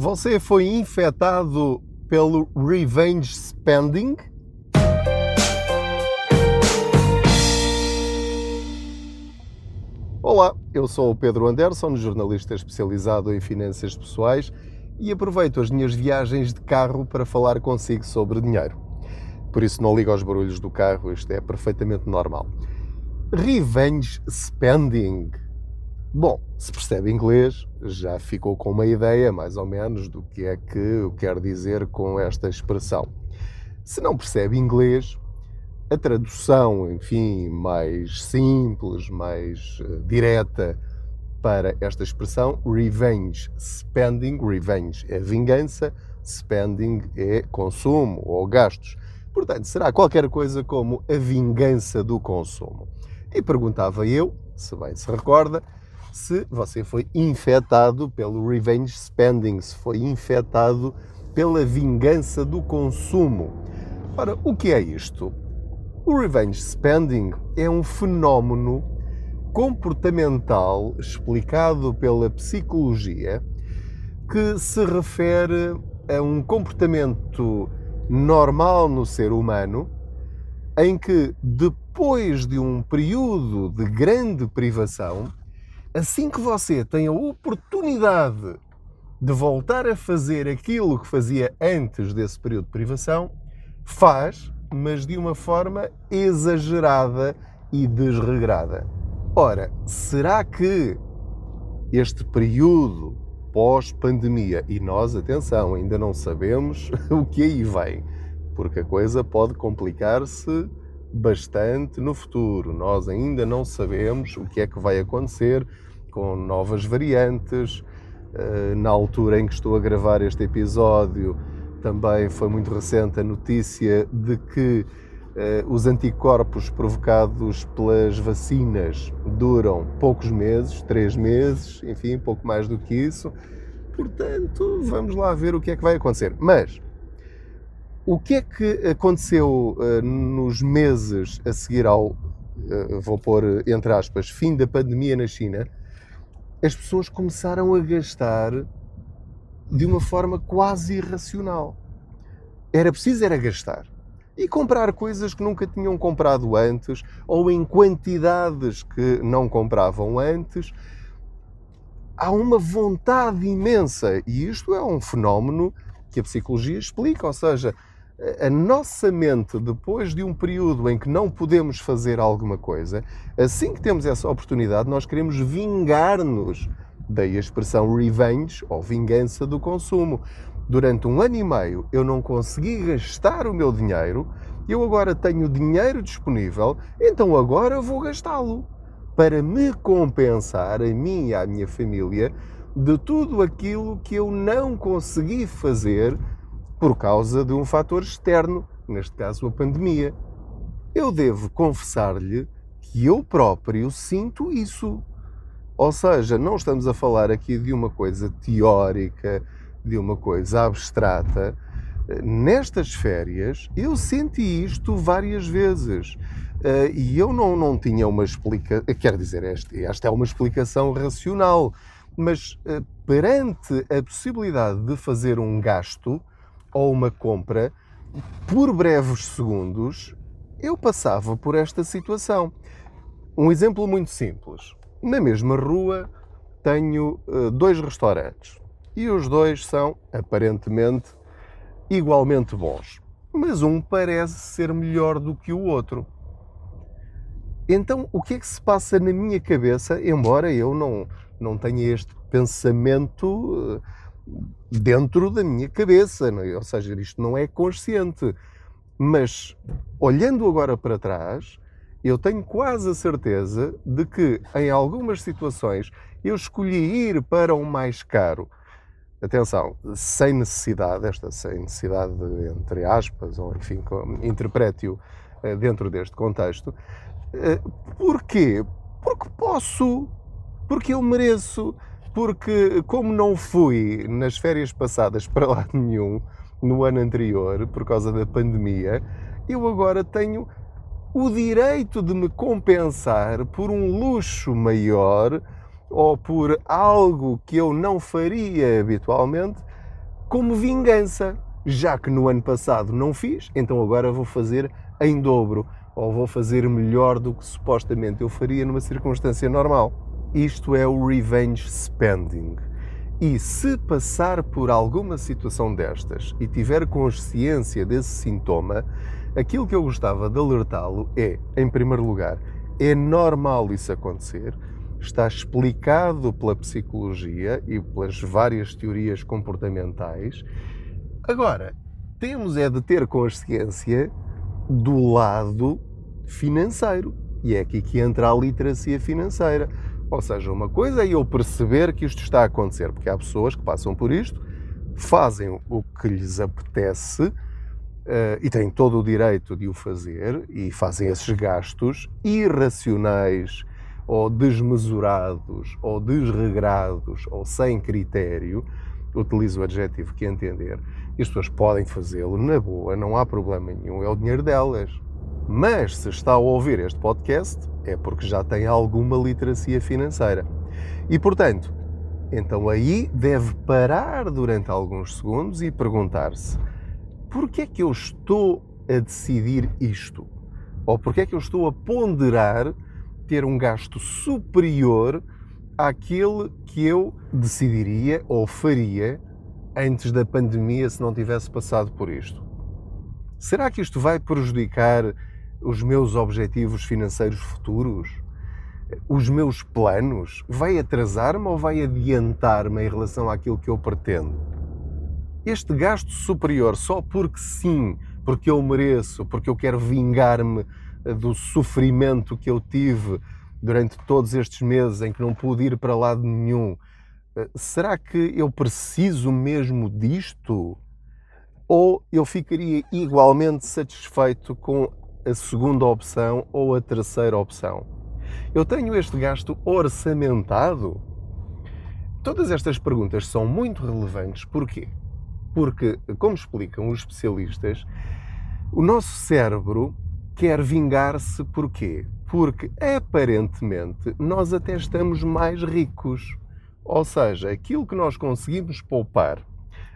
Você foi infectado pelo revenge spending? Olá, eu sou o Pedro Anderson, jornalista especializado em finanças pessoais e aproveito as minhas viagens de carro para falar consigo sobre dinheiro. Por isso não ligo aos barulhos do carro, isto é perfeitamente normal. Revenge spending Bom, se percebe inglês, já ficou com uma ideia, mais ou menos, do que é que eu quero dizer com esta expressão. Se não percebe inglês, a tradução, enfim, mais simples, mais uh, direta para esta expressão, revenge spending, revenge é vingança, spending é consumo ou gastos. Portanto, será qualquer coisa como a vingança do consumo. E perguntava eu, se bem se recorda, se você foi infectado pelo revenge spending, se foi infectado pela vingança do consumo. Ora, o que é isto? O revenge spending é um fenómeno comportamental explicado pela psicologia que se refere a um comportamento normal no ser humano em que depois de um período de grande privação assim que você tem a oportunidade de voltar a fazer aquilo que fazia antes desse período de privação, faz, mas de uma forma exagerada e desregrada. Ora, será que este período pós-pandemia, e nós, atenção, ainda não sabemos o que aí vem, porque a coisa pode complicar-se bastante no futuro. Nós ainda não sabemos o que é que vai acontecer com novas variantes. Eh, na altura em que estou a gravar este episódio, também foi muito recente a notícia de que eh, os anticorpos provocados pelas vacinas duram poucos meses, três meses, enfim, pouco mais do que isso. Portanto, vamos lá ver o que é que vai acontecer. Mas o que é que aconteceu uh, nos meses a seguir ao, uh, vou pôr entre aspas, fim da pandemia na China? As pessoas começaram a gastar de uma forma quase irracional. Era preciso era gastar. E comprar coisas que nunca tinham comprado antes, ou em quantidades que não compravam antes. Há uma vontade imensa, e isto é um fenómeno que a psicologia explica, ou seja, a nossa mente, depois de um período em que não podemos fazer alguma coisa, assim que temos essa oportunidade, nós queremos vingar-nos. Daí a expressão revenge ou vingança do consumo. Durante um ano e meio eu não consegui gastar o meu dinheiro, eu agora tenho dinheiro disponível, então agora vou gastá-lo para me compensar, a mim e à minha família, de tudo aquilo que eu não consegui fazer por causa de um fator externo, neste caso a pandemia. Eu devo confessar-lhe que eu próprio sinto isso. Ou seja, não estamos a falar aqui de uma coisa teórica, de uma coisa abstrata. Nestas férias eu senti isto várias vezes. Uh, e eu não, não tinha uma explicação, quer dizer, esta, esta é uma explicação racional, mas uh, perante a possibilidade de fazer um gasto, ou uma compra, por breves segundos, eu passava por esta situação. Um exemplo muito simples. Na mesma rua tenho uh, dois restaurantes e os dois são aparentemente igualmente bons, mas um parece ser melhor do que o outro. Então, o que é que se passa na minha cabeça, embora eu não, não tenha este pensamento uh, dentro da minha cabeça, é? ou seja, isto não é consciente. Mas olhando agora para trás, eu tenho quase a certeza de que em algumas situações eu escolhi ir para o mais caro. Atenção, sem necessidade, esta sem necessidade de, entre aspas, ou enfim, interprete-o eh, dentro deste contexto. Eh, porquê? Porque posso, porque eu mereço, porque como não fui nas férias passadas para lado nenhum no ano anterior por causa da pandemia, eu agora tenho o direito de me compensar por um luxo maior ou por algo que eu não faria habitualmente como vingança. Já que no ano passado não fiz, então agora vou fazer em dobro ou vou fazer melhor do que supostamente eu faria numa circunstância normal. Isto é o revenge spending. E se passar por alguma situação destas e tiver consciência desse sintoma, aquilo que eu gostava de alertá-lo é, em primeiro lugar, é normal isso acontecer, está explicado pela psicologia e pelas várias teorias comportamentais. Agora, temos é de ter consciência do lado financeiro. E é aqui que entra a literacia financeira. Ou seja, uma coisa é eu perceber que isto está a acontecer, porque há pessoas que passam por isto, fazem o que lhes apetece uh, e têm todo o direito de o fazer e fazem esses gastos irracionais ou desmesurados ou desregrados ou sem critério, utilizo o adjetivo que entender, e as pessoas podem fazê-lo na boa, não há problema nenhum, é o dinheiro delas. Mas se está a ouvir este podcast, é porque já tem alguma literacia financeira. E portanto, então aí deve parar durante alguns segundos e perguntar-se: porquê é que eu estou a decidir isto? Ou porquê é que eu estou a ponderar ter um gasto superior àquele que eu decidiria ou faria antes da pandemia se não tivesse passado por isto? Será que isto vai prejudicar os meus objetivos financeiros futuros? Os meus planos? Vai atrasar-me ou vai adiantar-me em relação àquilo que eu pretendo? Este gasto superior só porque sim, porque eu mereço, porque eu quero vingar-me eh, do sofrimento que eu tive durante todos estes meses em que não pude ir para lado nenhum, eh, será que eu preciso mesmo disto? Ou eu ficaria igualmente satisfeito com a segunda opção ou a terceira opção? Eu tenho este gasto orçamentado? Todas estas perguntas são muito relevantes. Porquê? Porque, como explicam os especialistas, o nosso cérebro quer vingar-se porquê? Porque aparentemente nós até estamos mais ricos. Ou seja, aquilo que nós conseguimos poupar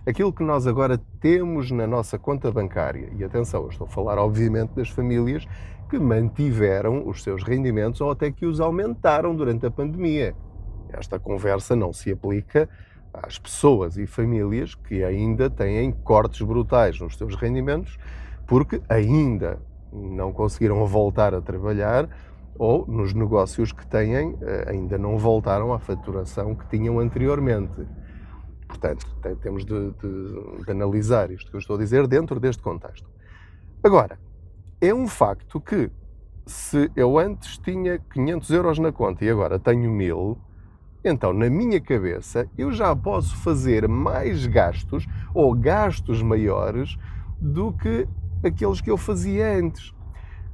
aquilo que nós agora temos na nossa conta bancária, e atenção, estou a falar obviamente das famílias que mantiveram os seus rendimentos ou até que os aumentaram durante a pandemia. Esta conversa não se aplica às pessoas e famílias que ainda têm cortes brutais nos seus rendimentos porque ainda não conseguiram voltar a trabalhar ou nos negócios que têm eh, ainda não voltaram à faturação que tinham anteriormente. Portanto, temos de, de, de, analisar isto que eu estou a dizer dentro deste contexto. Agora, é um facto que se eu antes tinha 500 euros na conta e agora tenho 1000, então na minha cabeça eu já posso fazer mais gastos ou gastos maiores do que aqueles que eu fazia antes.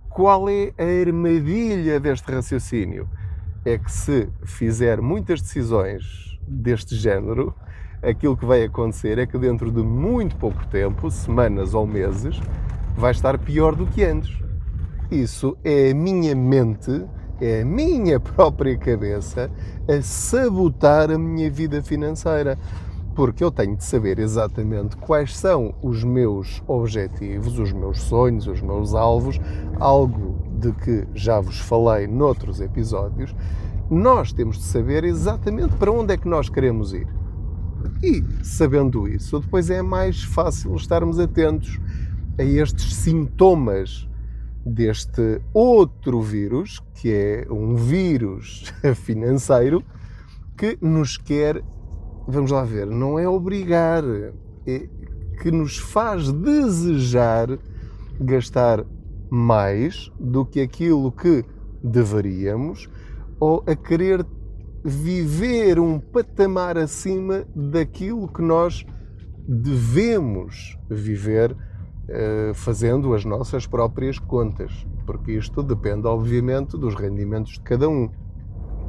Qual é a armadilha deste raciocínio? É que se fizer muitas decisões deste género, aquilo que vai acontecer é que dentro de muito pouco tempo, semanas ou meses, vai estar pior do que antes. Isso é a minha mente, é a minha própria cabeça a sabotar a minha vida financeira. Porque eu tenho de saber exatamente quais são os meus objetivos, os meus sonhos, os meus alvos, algo de que já vos falei noutros episódios. Nós temos de saber exatamente para onde é que nós queremos ir. E, sabendo isso, depois é mais fácil estarmos atentos a estes sintomas deste outro vírus, que é um vírus financeiro, que nos quer, vamos lá ver, não é obrigar, é que nos faz desejar gastar mais do que aquilo que deveríamos ou a querer viver um patamar acima daquilo que nós devemos viver eh, fazendo as nossas próprias contas, porque isto depende, obviamente, dos rendimentos de cada um.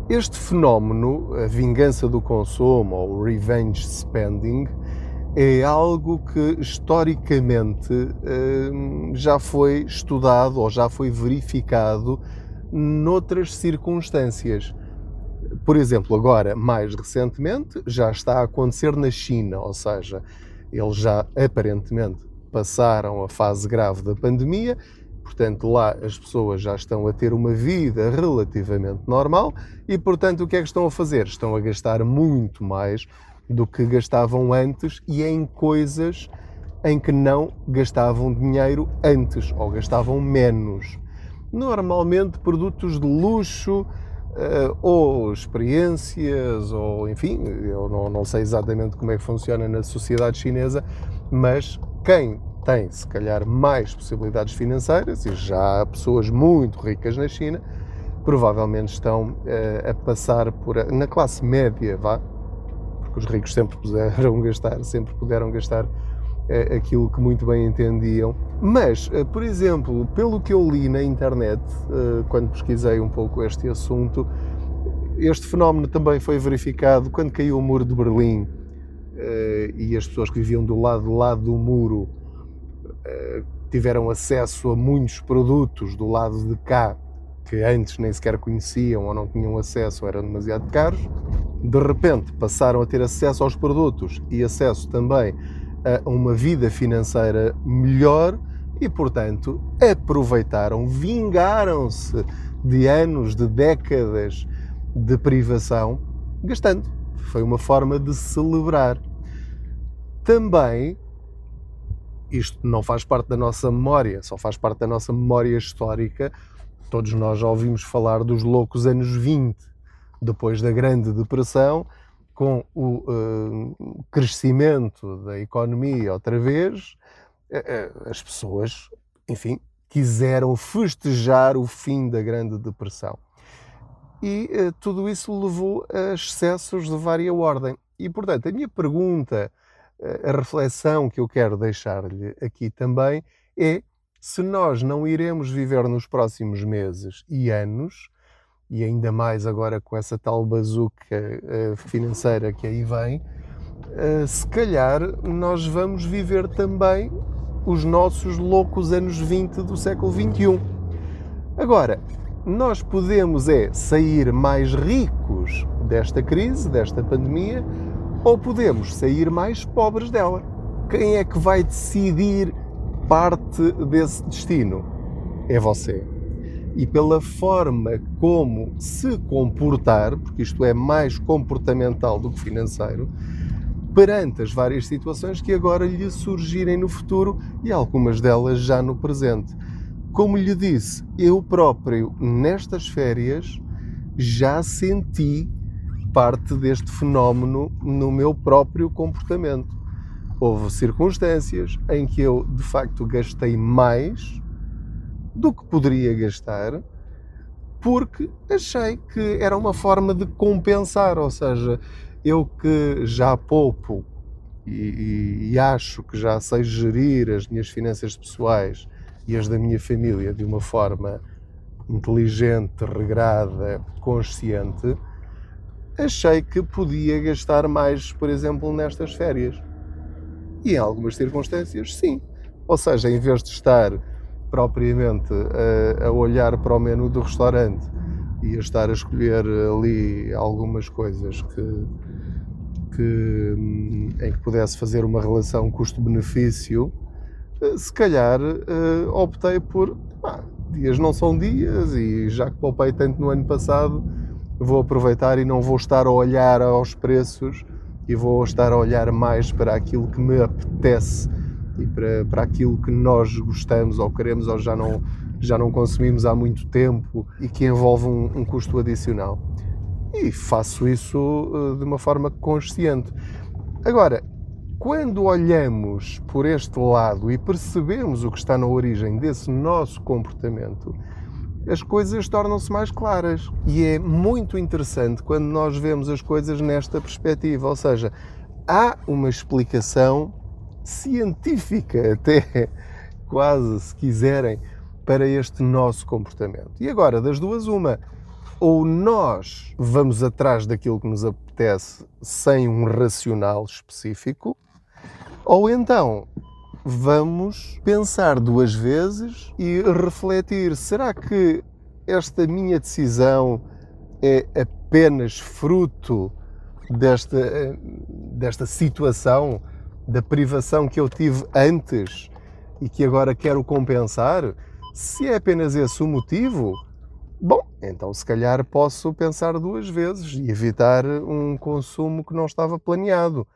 Este fenómeno, a vingança do consumo ou revenge spending, é algo que historicamente eh, já foi estudado ou já foi verificado noutras circunstâncias por exemplo, agora, mais recentemente, já está a acontecer na China, ou seja, eles já aparentemente passaram a fase grave da pandemia, portanto lá as pessoas já estão a ter uma vida relativamente normal e, portanto, o que é que estão a fazer? Estão a gastar muito mais do que gastavam antes e em coisas em que não gastavam dinheiro antes ou gastavam menos. Normalmente produtos de luxo ou experiências, ou enfim, eu não, não sei exatamente como é que funciona na sociedade chinesa, mas quem tem se calhar mais possibilidades financeiras, e já há pessoas muito ricas na China, provavelmente estão uh, a passar por na classe média, vá, porque os ricos sempre puderam gastar, sempre puderam gastar aquilo que muito bem entendiam. Mas, uh, por exemplo, pelo que eu li na internet, quando pesquisei um pouco este assunto, este fenómeno também foi verificado quando caiu o muro de Berlim e as pessoas que viviam do lado, do lado do muro tiveram acesso a muitos produtos do lado de cá que antes nem sequer conheciam ou não tinham acesso, eram demasiado caros, de repente passaram a ter acesso aos produtos e acesso também a uma vida financeira melhor e, portanto, aproveitaram, vingaram-se de anos, de décadas de privação, gastando. Foi uma forma de celebrar. Também, isto não faz parte da nossa memória, só faz parte da nossa memória histórica, Todos nós já ouvimos falar dos loucos anos 20, depois da Grande Depressão, com o uh, crescimento da economia outra vez, uh, as pessoas, enfim, quiseram festejar o fim da Grande Depressão. E uh, tudo isso levou a excessos de vária ordem. E, portanto, a minha pergunta, a reflexão que eu quero deixar-lhe aqui também é se nós não iremos viver nos próximos meses e anos, e ainda mais agora com essa tal bazuca eh, financeira que aí vem, eh, se calhar nós vamos viver também os nossos loucos anos 20 do século 21. Agora, nós podemos é sair mais ricos desta crise, desta pandemia, ou podemos sair mais pobres dela. Quem é que vai decidir parte desse destino é você. E pela forma como se comportar, porque isto é mais comportamental do que financeiro, perante as várias situações que agora lhe surgirem no futuro e algumas delas já no presente. Como lhe disse, eu próprio, nestas férias, já senti parte deste fenómeno no meu próprio comportamento houve circunstâncias em que eu de facto gastei mais do que poderia gastar porque achei que era uma forma de compensar, ou seja, eu que já poupo e, e, acho que já sei gerir as minhas finanças pessoais e as da minha família de uma forma inteligente, regrada, consciente, achei que podia gastar mais, por exemplo, nestas férias. E em algumas circunstâncias, sim. Ou seja, em vez de estar propriamente a, a olhar para o menu do restaurante e a estar a escolher ali algumas coisas que, que hum, em que pudesse fazer uma relação custo-benefício, eh, se calhar eh, optei por ah, dias não são dias e já que poupei tanto no ano passado, vou aproveitar e não vou estar a olhar aos preços e vou estar a olhar mais para aquilo que me apetece e para, para aquilo que nós gostamos ou queremos ou já não, já não consumimos há muito tempo e que envolve um, um custo adicional. E faço isso uh, de uma forma consciente. Agora, quando olhamos por este lado e percebemos o que está na origem desse nosso comportamento, as coisas tornam-se mais claras. E é muito interessante quando nós vemos as coisas nesta perspectiva, ou seja, há uma explicação científica, até quase se quiserem, para este nosso comportamento. E agora, das duas, uma. Ou nós vamos atrás daquilo que nos apetece sem um racional específico, ou então vamos pensar duas vezes e refletir: será que esta minha decisão é apenas fruto desta, desta situação da privação que eu tive antes e que agora quero compensar, se é apenas esse o motivo, bom, então se calhar posso pensar duas vezes e evitar um consumo que não estava planeado.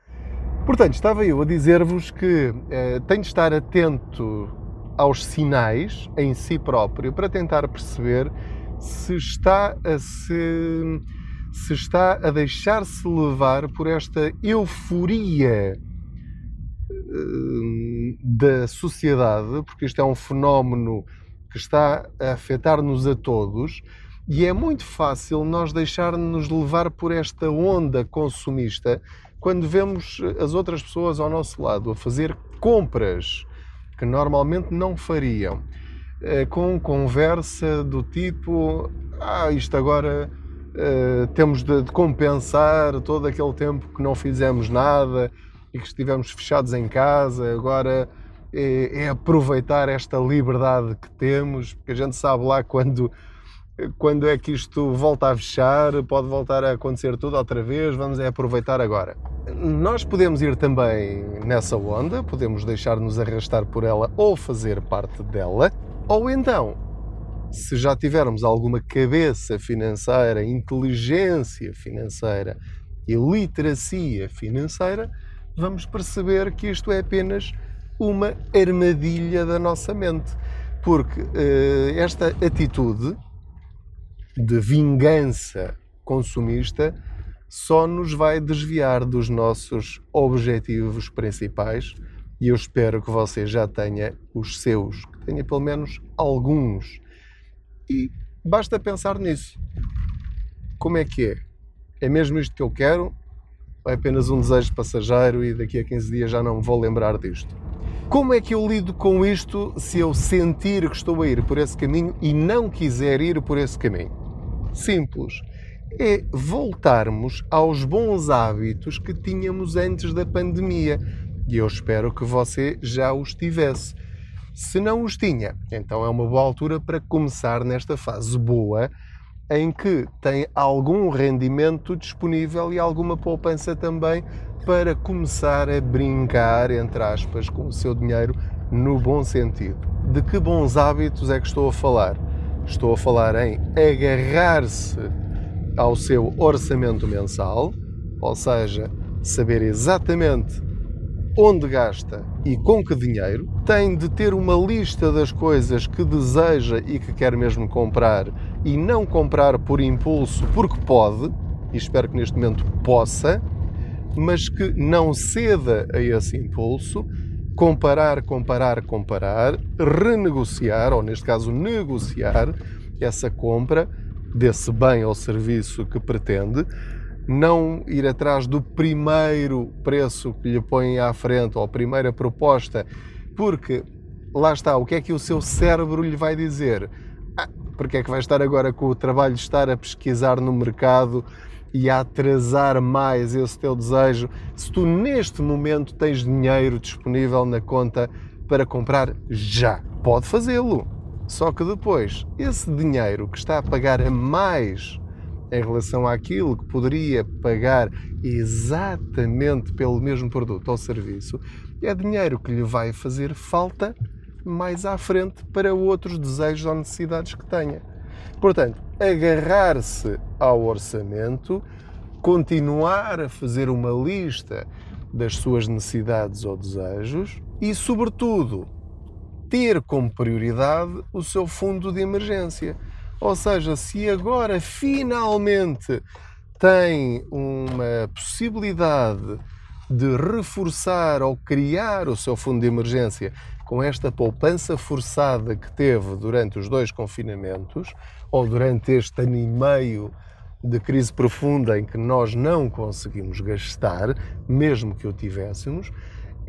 Portanto, estava eu a dizer-vos que eh, tenho de estar atento aos sinais em si próprio para tentar perceber se está a se, se está a deixar-se levar por esta euforia da sociedade, porque isto é um fenómeno que está a afetar-nos a todos e é muito fácil nós deixar-nos levar por esta onda consumista quando vemos as outras pessoas ao nosso lado a fazer compras que normalmente não fariam, eh, com conversa do tipo: Ah, isto agora uh, temos de, compensar todo aquele tempo que não fizemos nada e que estivemos fechados em casa, agora é, é aproveitar esta liberdade que temos, porque a gente sabe lá quando quando é que isto volta a fechar, pode voltar a acontecer tudo outra vez, vamos é aproveitar agora. Nós podemos ir também nessa onda, podemos deixar-nos arrastar por ela ou fazer parte dela, ou então, se já tivermos alguma cabeça financeira, inteligência financeira e literacia financeira, vamos perceber que isto é apenas uma armadilha da nossa mente. Porque uh, esta atitude de vingança consumista só nos vai desviar dos nossos objetivos principais e eu espero que você já tenha os seus, que tenha pelo menos alguns. E basta pensar nisso. Como é que é? É mesmo isto que eu quero? É apenas um desejo passageiro e daqui a 15 dias já não me vou lembrar disto? Como é que eu lido com isto se eu sentir que estou a ir por esse caminho e não quiser ir por esse caminho? simples. É voltarmos aos bons hábitos que tínhamos antes da pandemia. E eu espero que você já os tivesse. Se não os tinha, então é uma boa altura para começar nesta fase boa em que tem algum rendimento disponível e alguma poupança também para começar a brincar, entre aspas, com o seu dinheiro no bom sentido. De que bons hábitos é que estou a falar? Estou a falar em agarrar-se ao seu orçamento mensal, ou seja, saber exatamente onde gasta e com que dinheiro, tem de ter uma lista das coisas que deseja e que quer mesmo comprar e não comprar por impulso porque pode, e espero que neste momento possa, mas que não ceda a esse impulso comparar, comparar, comparar, renegociar, ou neste caso negociar, essa compra desse bem ou serviço que pretende, não ir atrás do primeiro preço que lhe põe à frente ou a primeira proposta, porque lá está, o que é que o seu cérebro lhe vai dizer? Porque é que vai estar agora com o trabalho de estar a pesquisar no mercado e a atrasar mais esse teu desejo, se tu neste momento tens dinheiro disponível na conta para comprar já, pode fazê-lo. Só que depois, esse dinheiro que está a pagar a mais em relação àquilo que poderia pagar exatamente pelo mesmo produto ou serviço, é dinheiro que lhe vai fazer falta mais à frente para outros desejos ou necessidades que tenha. Portanto, agarrar-se ao orçamento, continuar a fazer uma lista das suas necessidades ou desejos e, sobretudo, ter como prioridade o seu fundo de emergência. Ou seja, se agora finalmente tem uma possibilidade de reforçar ou criar o seu fundo de emergência com esta poupança forçada que teve durante os dois confinamentos, ou durante este ano e meio de crise profunda em que nós não conseguimos gastar, mesmo que o tivéssemos,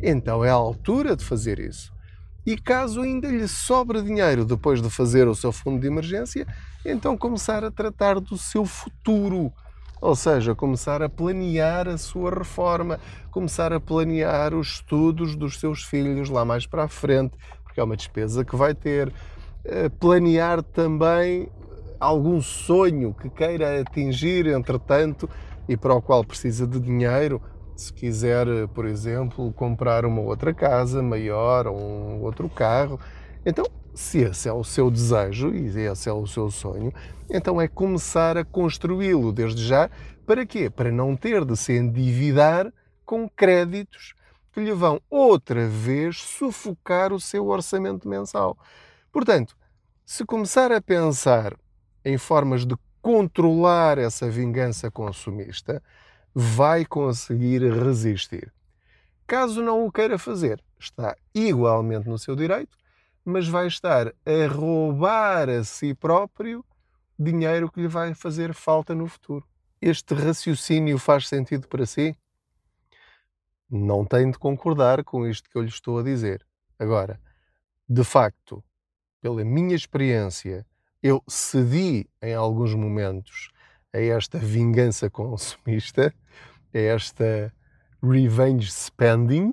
então é a altura de fazer isso. E caso ainda lhe sobre dinheiro depois de fazer o seu fundo de emergência, então começar a tratar do seu futuro. Ou seja, começar a planear a sua reforma, começar a planear os estudos dos seus filhos lá mais para a frente, porque é uma despesa que vai ter. Eh, planear também algum sonho que queira atingir, entretanto, e para o qual precisa de dinheiro, Se quiser, por exemplo, comprar uma outra casa maior ou um outro carro, então, se esse é o seu desejo e esse é o seu sonho, então é começar a construí-lo desde já. Para quê? Para não ter de se endividar com créditos que lhe vão outra vez sufocar o seu orçamento mensal. Portanto, se começar a pensar em formas de controlar essa vingança consumista, vai conseguir resistir. Caso não o queira fazer, está igualmente no seu direito, mas vai estar a roubar a si próprio dinheiro que lhe vai fazer falta no futuro. Este raciocínio faz sentido para si? Não tem de concordar com isto que eu lhe estou a dizer. Agora, de facto, pela minha experiência, eu cedi em alguns momentos a esta vingança consumista, a esta revenge spending.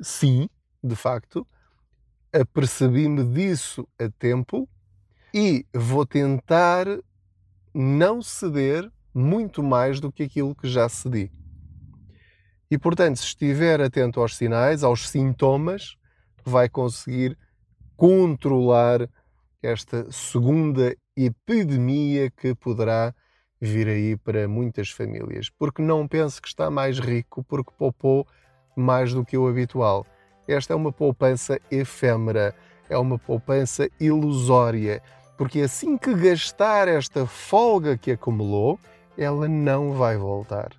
Sim, de facto, apercebi-me disso a tempo e vou tentar não ceder muito mais do que aquilo que já cedi. E, portanto, se estiver atento aos sinais, aos sintomas, vai conseguir controlar esta segunda epidemia que poderá vir aí para muitas famílias. Porque não pense que está mais rico porque poupou mais do que o habitual. Esta é uma poupança efêmera, é uma poupança ilusória, porque assim que gastar esta folga que acumulou, ela não vai voltar.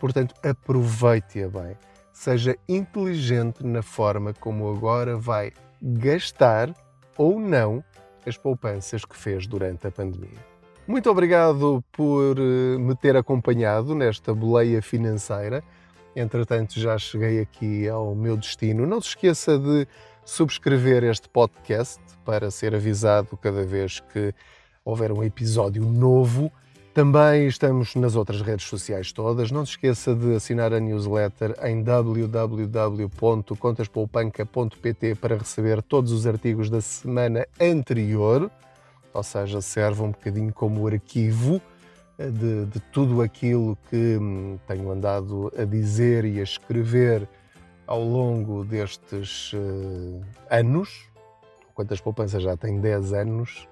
Portanto, aproveite-a bem. Seja inteligente na forma como agora vai gastar ou não as poupanças que fez durante a pandemia. Muito obrigado por eh, me ter acompanhado nesta boleia financeira. Entretanto, já cheguei aqui ao meu destino. Não se esqueça de subscrever este podcast para ser avisado cada vez que houver um episódio novo. Também estamos nas outras redes sociais todas. Não se esqueça de assinar a newsletter em www.contaspoupanca.pt para receber todos os artigos da semana anterior, ou seja, serve um bocadinho como arquivo de, de tudo aquilo que hum, tenho andado a dizer e a escrever ao longo destes uh, anos. Quantas poupanças já tem 10 anos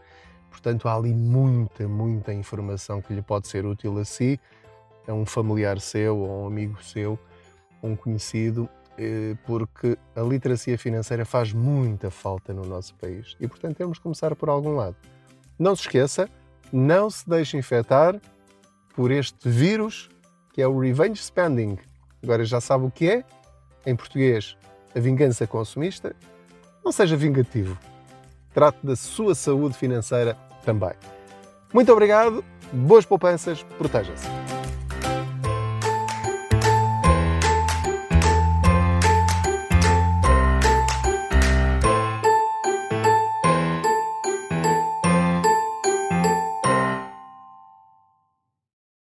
Portanto, há ali muita, muita informação que lhe pode ser útil a si, a um familiar seu, ou um amigo seu, um conhecido, eh, porque a literacia financeira faz muita falta no nosso país e, portanto, temos que começar por algum lado. Não se esqueça, não se deixe infectar por este vírus que é o revenge spending. Agora já sabe o que é, em português, a vingança consumista. Não seja vingativo. Trate da sua saúde financeira também. Muito obrigado, boas poupanças, proteja-se.